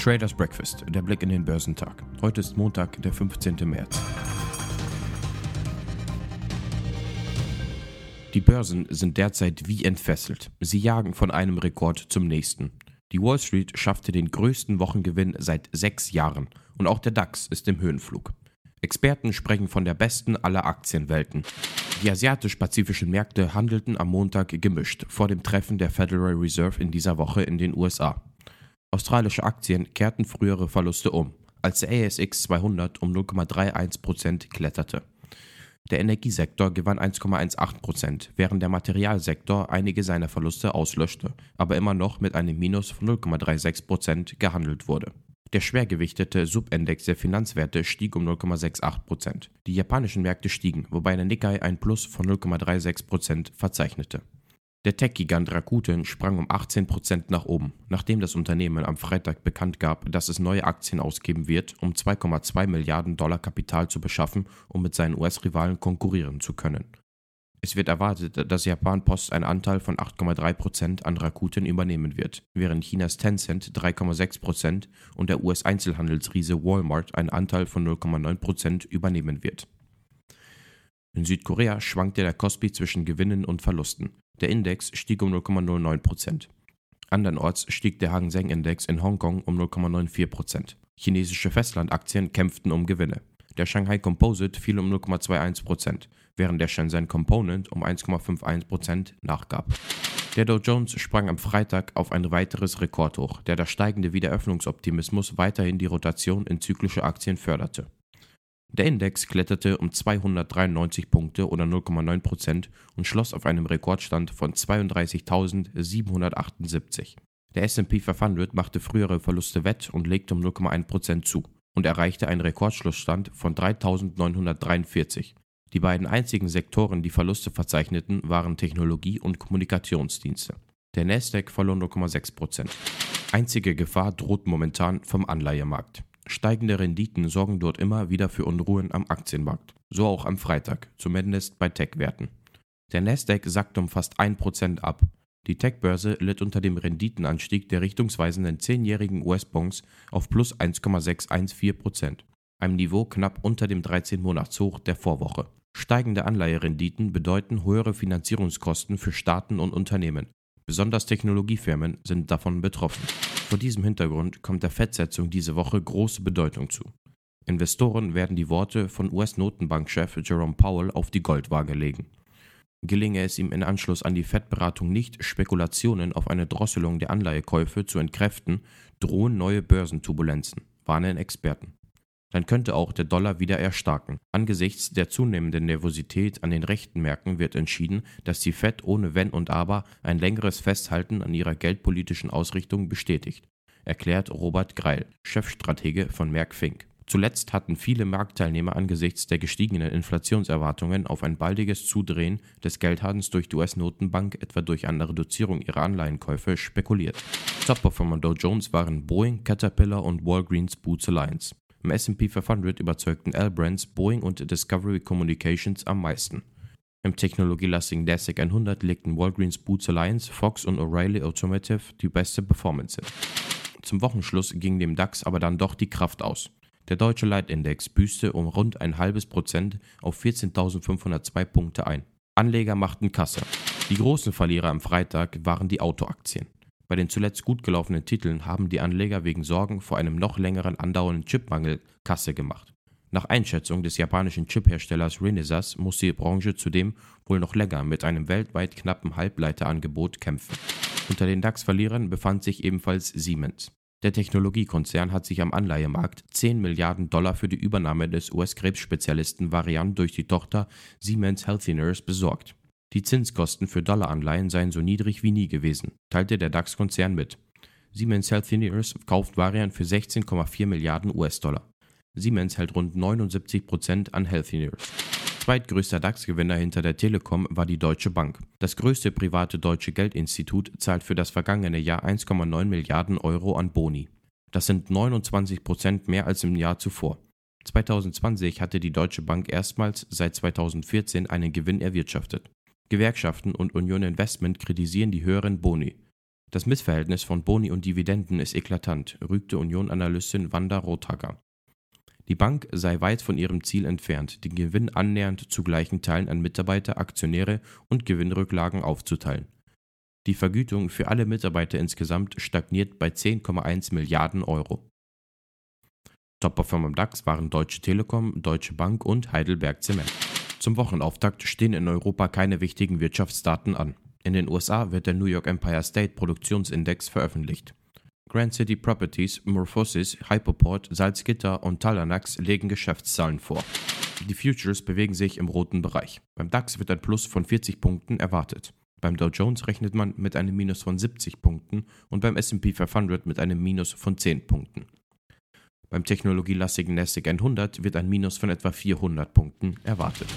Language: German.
Traders Breakfast, der Blick in den Börsentag. Heute ist Montag, der 15. März. Die Börsen sind derzeit wie entfesselt. Sie jagen von einem Rekord zum nächsten. Die Wall Street schaffte den größten Wochengewinn seit sechs Jahren und auch der DAX ist im Höhenflug. Experten sprechen von der besten aller Aktienwelten. Die asiatisch-pazifischen Märkte handelten am Montag gemischt vor dem Treffen der Federal Reserve in dieser Woche in den USA. Australische Aktien kehrten frühere Verluste um, als der ASX 200 um 0,31% kletterte. Der Energiesektor gewann 1,18%, während der Materialsektor einige seiner Verluste auslöschte, aber immer noch mit einem Minus von 0,36% gehandelt wurde. Der schwergewichtete Subindex der Finanzwerte stieg um 0,68%. Die japanischen Märkte stiegen, wobei der Nikkei ein Plus von 0,36% verzeichnete. Der Tech-Gigant Rakuten sprang um 18% nach oben, nachdem das Unternehmen am Freitag bekannt gab, dass es neue Aktien ausgeben wird, um 2,2 Milliarden Dollar Kapital zu beschaffen, um mit seinen US-Rivalen konkurrieren zu können. Es wird erwartet, dass Japan Post einen Anteil von 8,3% an Rakuten übernehmen wird, während Chinas Tencent 3,6% und der US-Einzelhandelsriese Walmart einen Anteil von 0,9% übernehmen wird. In Südkorea schwankte der Kospi zwischen Gewinnen und Verlusten. Der Index stieg um 0,09%. Andernorts stieg der Hang Seng Index in Hongkong um 0,94%. Chinesische Festlandaktien kämpften um Gewinne. Der Shanghai Composite fiel um 0,21%, während der Shenzhen Component um 1,51% nachgab. Der Dow Jones sprang am Freitag auf ein weiteres Rekordhoch, der das steigende Wiederöffnungsoptimismus weiterhin die Rotation in zyklische Aktien förderte. Der Index kletterte um 293 Punkte oder 0,9% und schloss auf einem Rekordstand von 32.778. Der SP 500 machte frühere Verluste wett und legte um 0,1% zu und erreichte einen Rekordschlussstand von 3.943. Die beiden einzigen Sektoren, die Verluste verzeichneten, waren Technologie und Kommunikationsdienste. Der Nasdaq verlor 0,6%. Einzige Gefahr droht momentan vom Anleihemarkt. Steigende Renditen sorgen dort immer wieder für Unruhen am Aktienmarkt. So auch am Freitag, zumindest bei Tech-Werten. Der Nasdaq sackte um fast 1% ab. Die Tech-Börse litt unter dem Renditenanstieg der richtungsweisenden 10-jährigen US-Bonds auf plus 1,614%, einem Niveau knapp unter dem 13-Monats-Hoch der Vorwoche. Steigende Anleiherenditen bedeuten höhere Finanzierungskosten für Staaten und Unternehmen. Besonders Technologiefirmen sind davon betroffen. Vor diesem Hintergrund kommt der Fettsetzung diese Woche große Bedeutung zu. Investoren werden die Worte von US-Notenbankchef Jerome Powell auf die Goldwaage legen. Gelinge es ihm in Anschluss an die Fettberatung nicht, Spekulationen auf eine Drosselung der Anleihekäufe zu entkräften, drohen neue Börsenturbulenzen, warnen Experten dann könnte auch der Dollar wieder erstarken. Angesichts der zunehmenden Nervosität an den rechten Märkten wird entschieden, dass die Fed ohne Wenn und Aber ein längeres Festhalten an ihrer geldpolitischen Ausrichtung bestätigt, erklärt Robert Greil, Chefstratege von Merck Fink. Zuletzt hatten viele Marktteilnehmer angesichts der gestiegenen Inflationserwartungen auf ein baldiges Zudrehen des Geldhadens durch die US-Notenbank, etwa durch eine Reduzierung ihrer Anleihenkäufe, spekuliert. Top-Performer Dow Jones waren Boeing, Caterpillar und Walgreens Boots Alliance. Im S&P 500 überzeugten L-Brands, Boeing und Discovery Communications am meisten. Im technologielastigen NASDAQ 100 legten Walgreens Boots Alliance, Fox und O'Reilly Automotive die beste Performance hin. Zum Wochenschluss ging dem DAX aber dann doch die Kraft aus. Der deutsche Leitindex büßte um rund ein halbes Prozent auf 14.502 Punkte ein. Anleger machten Kasse. Die großen Verlierer am Freitag waren die Autoaktien. Bei den zuletzt gut gelaufenen Titeln haben die Anleger wegen Sorgen vor einem noch längeren andauernden Chipmangel Kasse gemacht. Nach Einschätzung des japanischen Chipherstellers Renesas muss die Branche zudem wohl noch länger mit einem weltweit knappen Halbleiterangebot kämpfen. Unter den DAX-Verlierern befand sich ebenfalls Siemens. Der Technologiekonzern hat sich am Anleihemarkt 10 Milliarden Dollar für die Übernahme des US-Krebsspezialisten Varian durch die Tochter Siemens Healthineers besorgt. Die Zinskosten für Dollaranleihen seien so niedrig wie nie gewesen, teilte der DAX-Konzern mit. Siemens Healthineers kauft Varian für 16,4 Milliarden US-Dollar. Siemens hält rund 79 Prozent an Healthineers. Zweitgrößter DAX-Gewinner hinter der Telekom war die Deutsche Bank. Das größte private deutsche Geldinstitut zahlt für das vergangene Jahr 1,9 Milliarden Euro an Boni. Das sind 29 Prozent mehr als im Jahr zuvor. 2020 hatte die Deutsche Bank erstmals seit 2014 einen Gewinn erwirtschaftet. Gewerkschaften und Union Investment kritisieren die höheren Boni. Das Missverhältnis von Boni und Dividenden ist eklatant, rügte Union-Analystin Wanda Rothacker. Die Bank sei weit von ihrem Ziel entfernt, den Gewinn annähernd zu gleichen Teilen an Mitarbeiter, Aktionäre und Gewinnrücklagen aufzuteilen. Die Vergütung für alle Mitarbeiter insgesamt stagniert bei 10,1 Milliarden Euro. Top-Performer im DAX waren Deutsche Telekom, Deutsche Bank und Heidelberg Zement. Zum Wochenauftakt stehen in Europa keine wichtigen Wirtschaftsdaten an. In den USA wird der New York Empire State Produktionsindex veröffentlicht. Grand City Properties, Morphosis, Hypoport, Salzgitter und Talanax legen Geschäftszahlen vor. Die Futures bewegen sich im roten Bereich. Beim DAX wird ein Plus von 40 Punkten erwartet. Beim Dow Jones rechnet man mit einem Minus von 70 Punkten und beim SP 500 mit einem Minus von 10 Punkten. Beim technologielastigen NASDAQ 100 wird ein Minus von etwa 400 Punkten erwartet.